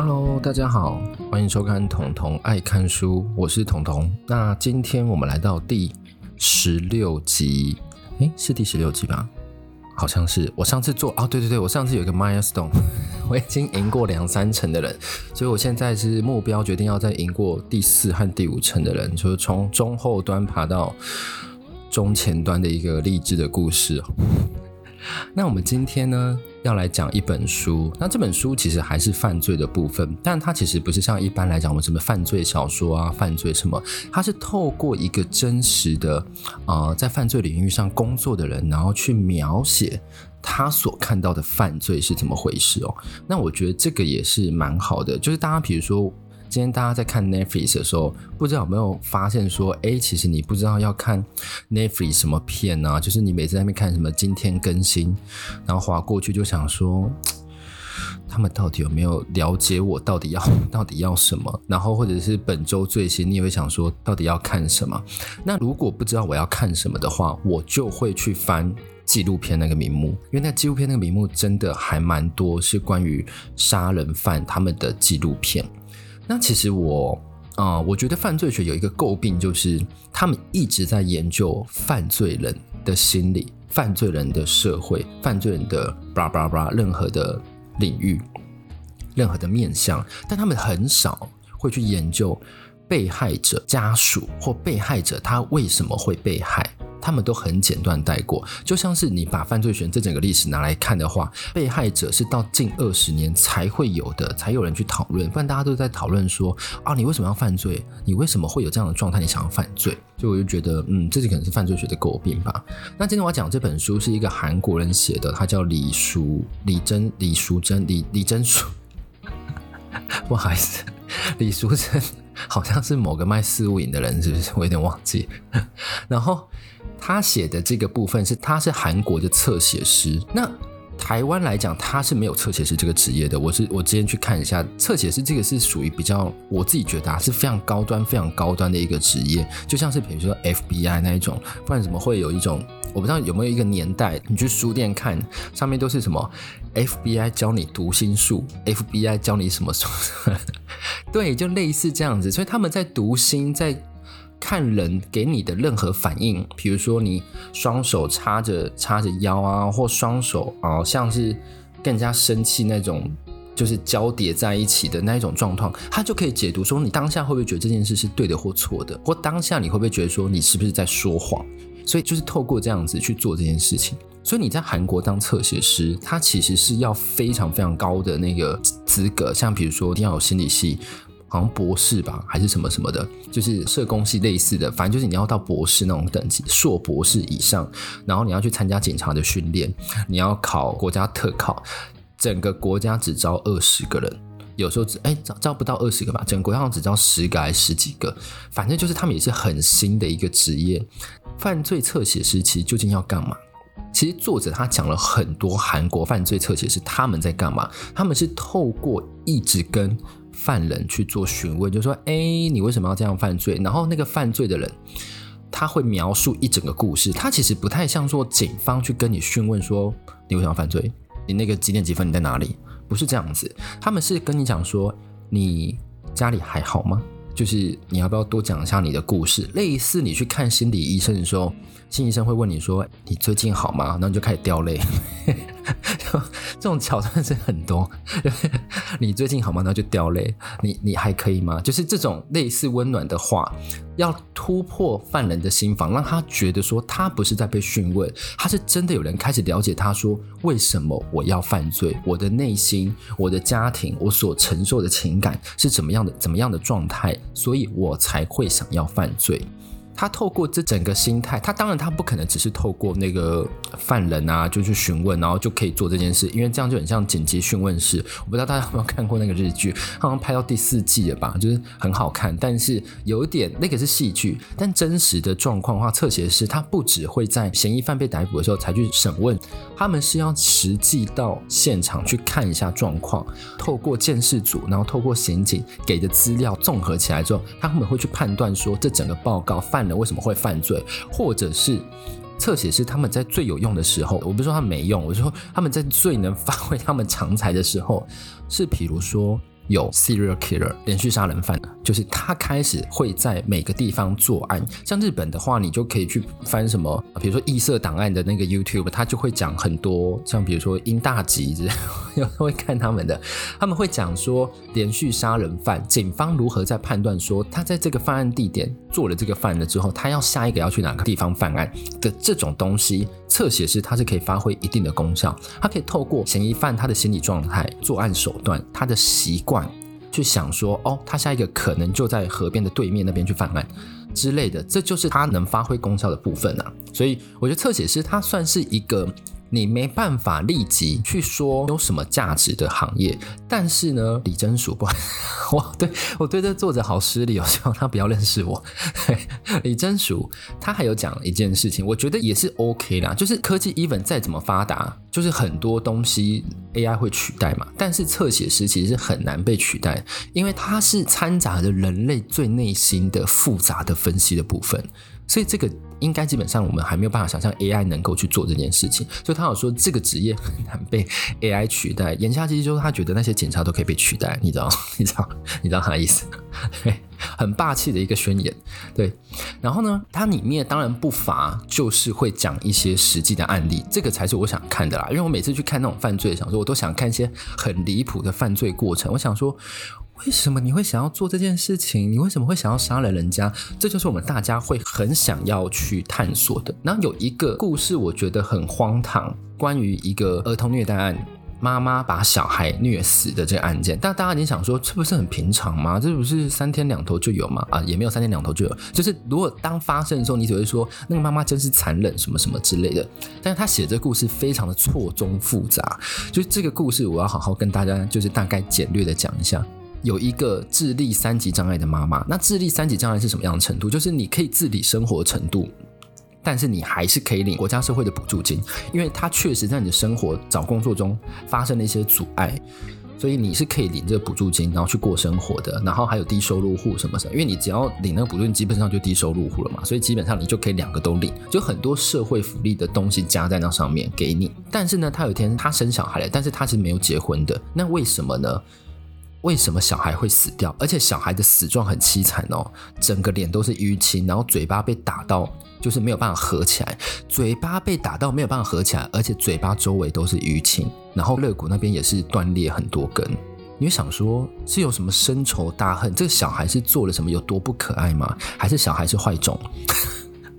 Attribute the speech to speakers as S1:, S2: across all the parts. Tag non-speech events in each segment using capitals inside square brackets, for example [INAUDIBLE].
S1: Hello，大家好，欢迎收看彤彤爱看书，我是彤彤。那今天我们来到第十六集，诶，是第十六集吧？好像是。我上次做哦，对对对，我上次有一个 milestone，[LAUGHS] 我已经赢过两三成的人，所以我现在是目标决定要再赢过第四和第五成的人，就是从中后端爬到中前端的一个励志的故事。那我们今天呢，要来讲一本书。那这本书其实还是犯罪的部分，但它其实不是像一般来讲我们什么犯罪小说啊、犯罪什么，它是透过一个真实的啊、呃，在犯罪领域上工作的人，然后去描写他所看到的犯罪是怎么回事哦。那我觉得这个也是蛮好的，就是大家比如说。今天大家在看 Netflix 的时候，不知道有没有发现说，哎，其实你不知道要看 Netflix 什么片啊？就是你每次在那边看什么今天更新，然后滑过去就想说，[TSK] 他们到底有没有了解我到底要 [LAUGHS] 到底要什么？然后或者是本周最新，你也会想说，到底要看什么？那如果不知道我要看什么的话，我就会去翻纪录片那个名目，因为那纪录片那个名目真的还蛮多，是关于杀人犯他们的纪录片。那其实我啊、我觉得犯罪学有一个诟病，就是他们一直在研究犯罪人的心理、犯罪人的社会、犯罪人的巴拉巴拉巴拉任何的领域、任何的面向，但他们很少会去研究被害者家属或被害者他为什么会被害。他们都很简短带过，就像是你把犯罪学这整个历史拿来看的话，被害者是到近二十年才会有的，才有人去讨论，不然大家都在讨论说啊，你为什么要犯罪？你为什么会有这样的状态？你想要犯罪？所以我就觉得，嗯，这是可能是犯罪学的诟病吧。那今天我要讲这本书是一个韩国人写的，他叫李淑李珍李淑珍李李珍淑，[LAUGHS] 不好意思，李淑珍好像是某个卖四物饮的人，是不是？我有点忘记。然后。他写的这个部分是，他是韩国的侧写师。那台湾来讲，他是没有侧写师这个职业的。我是我之前去看一下，侧写师这个是属于比较，我自己觉得啊是非常高端、非常高端的一个职业。就像是比如说 FBI 那一种，不然怎么会有一种？我不知道有没有一个年代，你去书店看，上面都是什么 FBI 教你读心术，FBI 教你什么什么？[LAUGHS] 对，就类似这样子。所以他们在读心，在。看人给你的任何反应，比如说你双手叉着叉着腰啊，或双手啊，像是更加生气那种，就是交叠在一起的那一种状况，他就可以解读说你当下会不会觉得这件事是对的或错的，或当下你会不会觉得说你是不是在说谎？所以就是透过这样子去做这件事情。所以你在韩国当侧写师，他其实是要非常非常高的那个资格，像比如说一定要有心理系。好像博士吧，还是什么什么的，就是社工系类似的，反正就是你要到博士那种等级，硕博士以上，然后你要去参加警察的训练，你要考国家特考，整个国家只招二十个人，有时候只哎招招不到二十个吧，整个国家只招十个还是十几个，反正就是他们也是很新的一个职业。犯罪侧写师其实究竟要干嘛？其实作者他讲了很多韩国犯罪侧写师他们在干嘛，他们是透过一直跟。犯人去做询问，就说：“哎，你为什么要这样犯罪？”然后那个犯罪的人，他会描述一整个故事。他其实不太像说警方去跟你询问说：“你为什么要犯罪？你那个几点几分？你在哪里？”不是这样子，他们是跟你讲说：“你家里还好吗？”就是你要不要多讲一下你的故事？类似你去看心理医生的时候，心理医生会问你说：“你最近好吗？”然后你就开始掉泪。[LAUGHS] 这种桥段是很多，[LAUGHS] 你最近好吗？然后就掉泪。你你还可以吗？就是这种类似温暖的话，要突破犯人的心防，让他觉得说他不是在被讯问，他是真的有人开始了解他说，为什么我要犯罪，我的内心、我的家庭、我所承受的情感是怎么样的、怎么样的状态，所以我才会想要犯罪。他透过这整个心态，他当然他不可能只是透过那个犯人啊，就去询问，然后就可以做这件事，因为这样就很像紧急讯问室。我不知道大家有没有看过那个日剧，好像拍到第四季了吧，就是很好看，但是有一点那个是戏剧，但真实的状况的话，侧写师他不只会在嫌疑犯被逮捕的时候才去审问，他们是要实际到现场去看一下状况，透过监视组，然后透过刑警给的资料综合起来之后，他们会去判断说这整个报告犯。为什么会犯罪？或者是侧写师他们在最有用的时候，我不是说他们没用，我是说他们在最能发挥他们长才的时候，是比如说有 serial killer 连续杀人犯，就是他开始会在每个地方作案。像日本的话，你就可以去翻什么，比如说异色档案的那个 YouTube，他就会讲很多，像比如说英大吉之类，[LAUGHS] 会看他们的，他们会讲说连续杀人犯，警方如何在判断说他在这个犯案地点做了这个犯了之后，他要下一个要去哪个地方犯案的这种东西，侧写师他是可以发挥一定的功效，他可以透过嫌疑犯他的心理状态、作案手段、他的习惯。去想说哦，他下一个可能就在河边的对面那边去犯案之类的，这就是他能发挥功效的部分啊。所以我觉得侧写师他算是一个。你没办法立即去说有什么价值的行业，但是呢，李真淑不，[LAUGHS] 我对我对这作者好失礼，我希望他不要认识我。[LAUGHS] 李真淑他还有讲一件事情，我觉得也是 OK 啦，就是科技 even 再怎么发达，就是很多东西 AI 会取代嘛，但是侧写师其实是很难被取代，因为它是掺杂着人类最内心的复杂的分析的部分。所以这个应该基本上我们还没有办法想象 AI 能够去做这件事情。所以他有说这个职业很难被 AI 取代。言下之意就是他觉得那些检查都可以被取代，你知道？[LAUGHS] 你知道？你知道他的意思？对，[LAUGHS] 很霸气的一个宣言。对，然后呢，它里面当然不乏就是会讲一些实际的案例，这个才是我想看的啦。因为我每次去看那种犯罪的小说，我都想看一些很离谱的犯罪过程。我想说。为什么你会想要做这件事情？你为什么会想要杀了人家？这就是我们大家会很想要去探索的。然后有一个故事，我觉得很荒唐，关于一个儿童虐待案，妈妈把小孩虐死的这个案件。但大家你想说，这不是很平常吗？这不是三天两头就有吗？啊，也没有三天两头就有。就是如果当发生的时候，你只会说那个妈妈真是残忍，什么什么之类的。但是他写这个故事非常的错综复杂。就是这个故事，我要好好跟大家就是大概简略的讲一下。有一个智力三级障碍的妈妈，那智力三级障碍是什么样的程度？就是你可以自理生活程度，但是你还是可以领国家社会的补助金，因为它确实在你的生活找工作中发生了一些阻碍，所以你是可以领这个补助金，然后去过生活的。然后还有低收入户什么什么，因为你只要领那个补助金，基本上就低收入户了嘛，所以基本上你就可以两个都领，就很多社会福利的东西加在那上面给你。但是呢，他有一天他生小孩了，但是他是没有结婚的，那为什么呢？为什么小孩会死掉？而且小孩的死状很凄惨哦，整个脸都是淤青，然后嘴巴被打到，就是没有办法合起来，嘴巴被打到没有办法合起来，而且嘴巴周围都是淤青，然后肋骨那边也是断裂很多根。你会想说，是有什么深仇大恨？这个小孩是做了什么有多不可爱吗？还是小孩是坏种？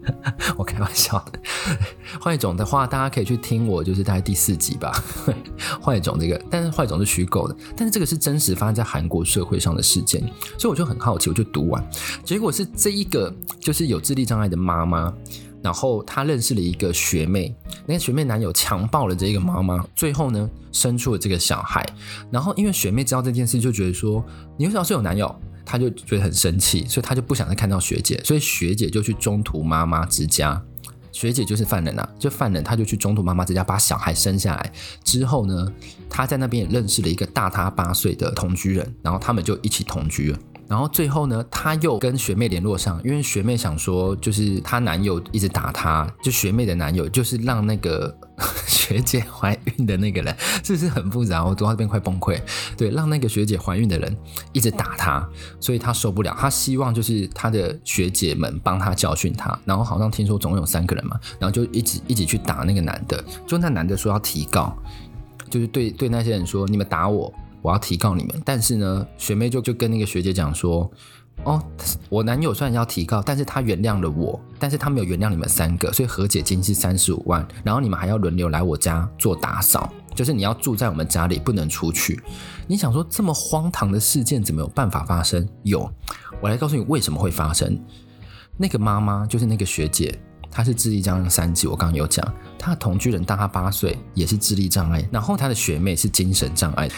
S1: [LAUGHS] 我开玩笑。的，坏种的话，大家可以去听我，就是大概第四集吧。[LAUGHS] 坏种这个，但是坏种是虚构的，但是这个是真实发生在韩国社会上的事件，所以我就很好奇，我就读完，结果是这一个就是有智力障碍的妈妈，然后她认识了一个学妹，那个学妹男友强暴了这个妈妈，最后呢生出了这个小孩，然后因为学妹知道这件事，就觉得说你为什么是有男友？他就觉得很生气，所以他就不想再看到学姐，所以学姐就去中途妈妈之家。学姐就是犯人啊，就犯人，他就去中途妈妈之家把小孩生下来之后呢，他在那边也认识了一个大他八岁的同居人，然后他们就一起同居了。然后最后呢，他又跟学妹联络上，因为学妹想说，就是她男友一直打她，就学妹的男友就是让那个 [LAUGHS] 学姐怀孕的那个人，是不是很复杂？我读到这边快崩溃。对，让那个学姐怀孕的人一直打她，所以她受不了，她希望就是她的学姐们帮她教训她。然后好像听说总共有三个人嘛，然后就一直一起去打那个男的，就那男的说要提告，就是对对那些人说，你们打我。我要提告你们，但是呢，学妹就就跟那个学姐讲说，哦，我男友虽然要提告，但是他原谅了我，但是他没有原谅你们三个，所以和解金是三十五万，然后你们还要轮流来我家做打扫，就是你要住在我们家里，不能出去。你想说这么荒唐的事件怎么有办法发生？有，我来告诉你为什么会发生。那个妈妈就是那个学姐。他是智力障碍三级，我刚刚有讲，他的同居人大他八岁，也是智力障碍，然后他的学妹是精神障碍，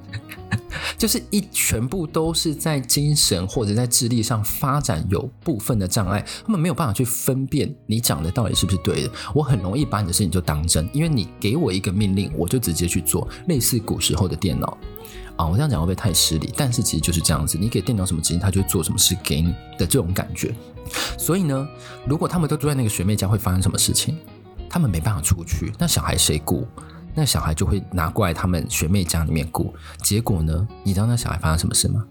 S1: [LAUGHS] 就是一全部都是在精神或者在智力上发展有部分的障碍，他们没有办法去分辨你讲的到底是不是对的，我很容易把你的事情就当真，因为你给我一个命令，我就直接去做，类似古时候的电脑。啊，我这样讲会不会太失礼？但是其实就是这样子，你给电脑什么指令，它就会做什么事给你的这种感觉。所以呢，如果他们都住在那个学妹家，会发生什么事情？他们没办法出去，那小孩谁顾？那小孩就会拿过来他们学妹家里面顾。结果呢，你知道那小孩发生什么事吗？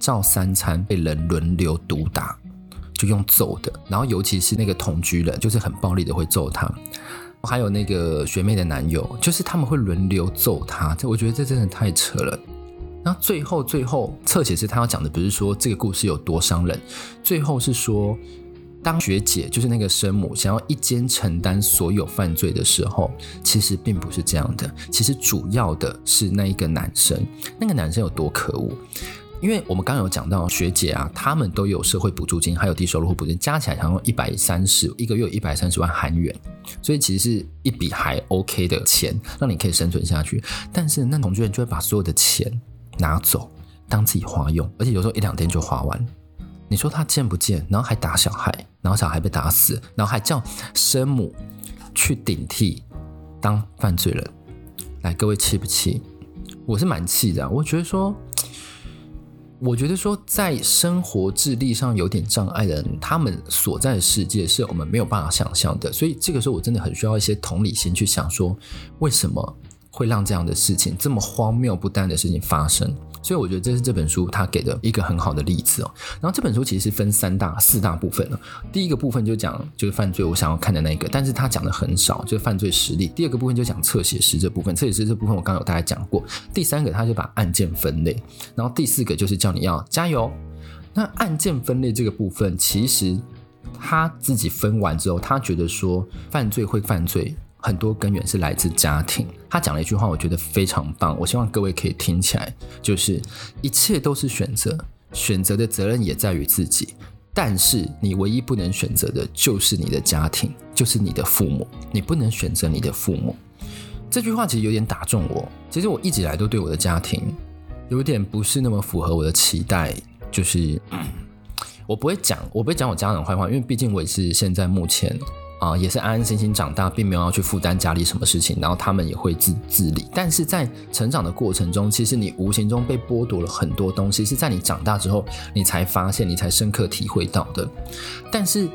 S1: 照三餐被人轮流毒打，就用揍的。然后尤其是那个同居人，就是很暴力的会揍他。还有那个学妹的男友，就是他们会轮流揍他。这我觉得这真的太扯了。那最后最后，侧写是他要讲的不是说这个故事有多伤人，最后是说。当学姐就是那个生母想要一肩承担所有犯罪的时候，其实并不是这样的。其实主要的是那一个男生，那个男生有多可恶？因为我们刚刚有讲到学姐啊，他们都有社会补助金，还有低收入户补助金，加起来好像一百三十一个月有一百三十万韩元，所以其实是一笔还 OK 的钱，让你可以生存下去。但是那同居人就会把所有的钱拿走，当自己花用，而且有时候一两天就花完。你说他贱不贱？然后还打小孩，然后小孩被打死，然后还叫生母去顶替当犯罪人。来，各位气不气？我是蛮气的。我觉得说，我觉得说，在生活智力上有点障碍的人，他们所在的世界是我们没有办法想象的。所以这个时候，我真的很需要一些同理心去想说，为什么会让这样的事情这么荒谬不丹的事情发生？所以我觉得这是这本书他给的一个很好的例子哦。然后这本书其实是分三大、四大部分哦。第一个部分就讲就是犯罪，我想要看的那个，但是他讲的很少，就是犯罪实例。第二个部分就讲侧写师这部分，侧写师这部分我刚刚有大概讲过。第三个他就把案件分类，然后第四个就是叫你要加油。那案件分类这个部分，其实他自己分完之后，他觉得说犯罪会犯罪。很多根源是来自家庭。他讲了一句话，我觉得非常棒，我希望各位可以听起来，就是一切都是选择，选择的责任也在于自己。但是你唯一不能选择的就是你的家庭，就是你的父母，你不能选择你的父母。这句话其实有点打中我。其实我一直以来都对我的家庭有点不是那么符合我的期待，就是我不会讲，我不会讲我家人坏话，因为毕竟我也是现在目前。啊、也是安安心心长大，并没有要去负担家里什么事情，然后他们也会自自理。但是在成长的过程中，其实你无形中被剥夺了很多东西，是在你长大之后，你才发现，你才深刻体会到的。但是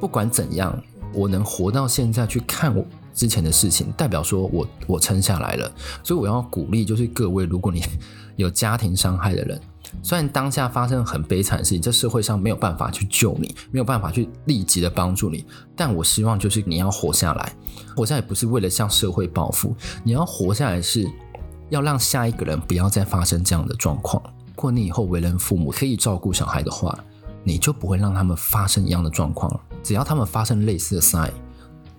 S1: 不管怎样，我能活到现在去看我之前的事情，代表说我我撑下来了。所以我要鼓励，就是各位，如果你 [LAUGHS] 有家庭伤害的人。虽然当下发生很悲惨的事情，这社会上没有办法去救你，没有办法去立即的帮助你，但我希望就是你要活下来，活下来不是为了向社会报复，你要活下来是要让下一个人不要再发生这样的状况。如果你以后为人父母可以照顾小孩的话，你就不会让他们发生一样的状况，只要他们发生类似的 sign，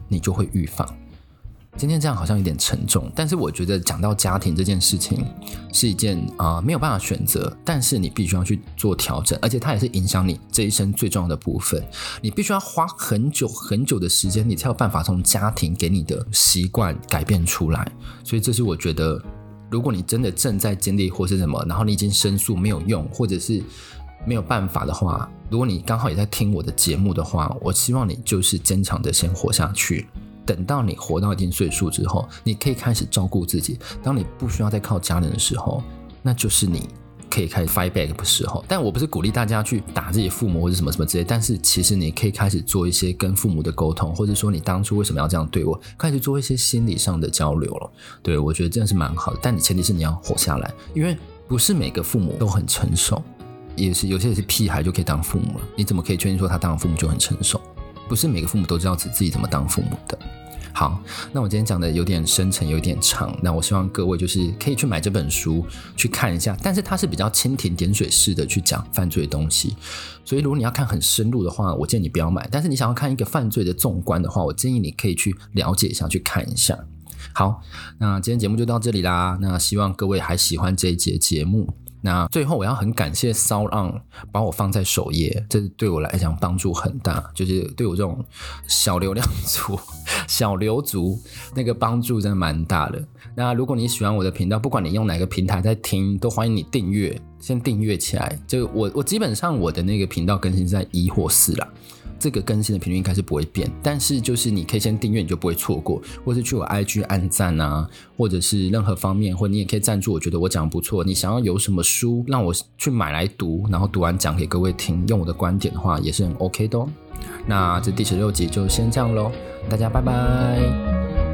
S1: 你就会预防。今天这样好像有点沉重，但是我觉得讲到家庭这件事情是一件啊、没有办法选择，但是你必须要去做调整，而且它也是影响你这一生最重要的部分。你必须要花很久很久的时间，你才有办法从家庭给你的习惯改变出来。所以这是我觉得，如果你真的正在经历或是什么，然后你已经申诉没有用，或者是没有办法的话，如果你刚好也在听我的节目的话，我希望你就是坚强的先活下去。等到你活到一定岁数之后，你可以开始照顾自己。当你不需要再靠家人的时候，那就是你可以开始 fight back 的时候。但我不是鼓励大家去打自己父母或者什么什么之类。但是其实你可以开始做一些跟父母的沟通，或者说你当初为什么要这样对我，开始做一些心理上的交流了。对，我觉得真的是蛮好的。但你前提是你要活下来，因为不是每个父母都很成熟，也是有些也是屁孩就可以当父母了。你怎么可以确定说他当了父母就很成熟？不是每个父母都知道自自己怎么当父母的。好，那我今天讲的有点深沉，有点长。那我希望各位就是可以去买这本书去看一下，但是它是比较蜻蜓点水式的去讲犯罪的东西。所以如果你要看很深入的话，我建议你不要买。但是你想要看一个犯罪的纵观的话，我建议你可以去了解一下，去看一下。好，那今天节目就到这里啦。那希望各位还喜欢这一节节目。那最后我要很感谢 SoundOn 把我放在首页，这对我来讲帮助很大，就是对我这种小流量族、[LAUGHS] 小流族那个帮助真的蛮大的。那如果你喜欢我的频道，不管你用哪个平台在听，都欢迎你订阅，先订阅起来。就我我基本上我的那个频道更新在一或四啦。这个更新的频率应该是不会变，但是就是你可以先订阅，你就不会错过，或是去我 IG 按赞啊，或者是任何方面，或你也可以赞助。我觉得我讲的不错，你想要有什么书让我去买来读，然后读完讲给各位听，用我的观点的话也是很 OK 的哦。那这第十六集就先这样喽，大家拜拜。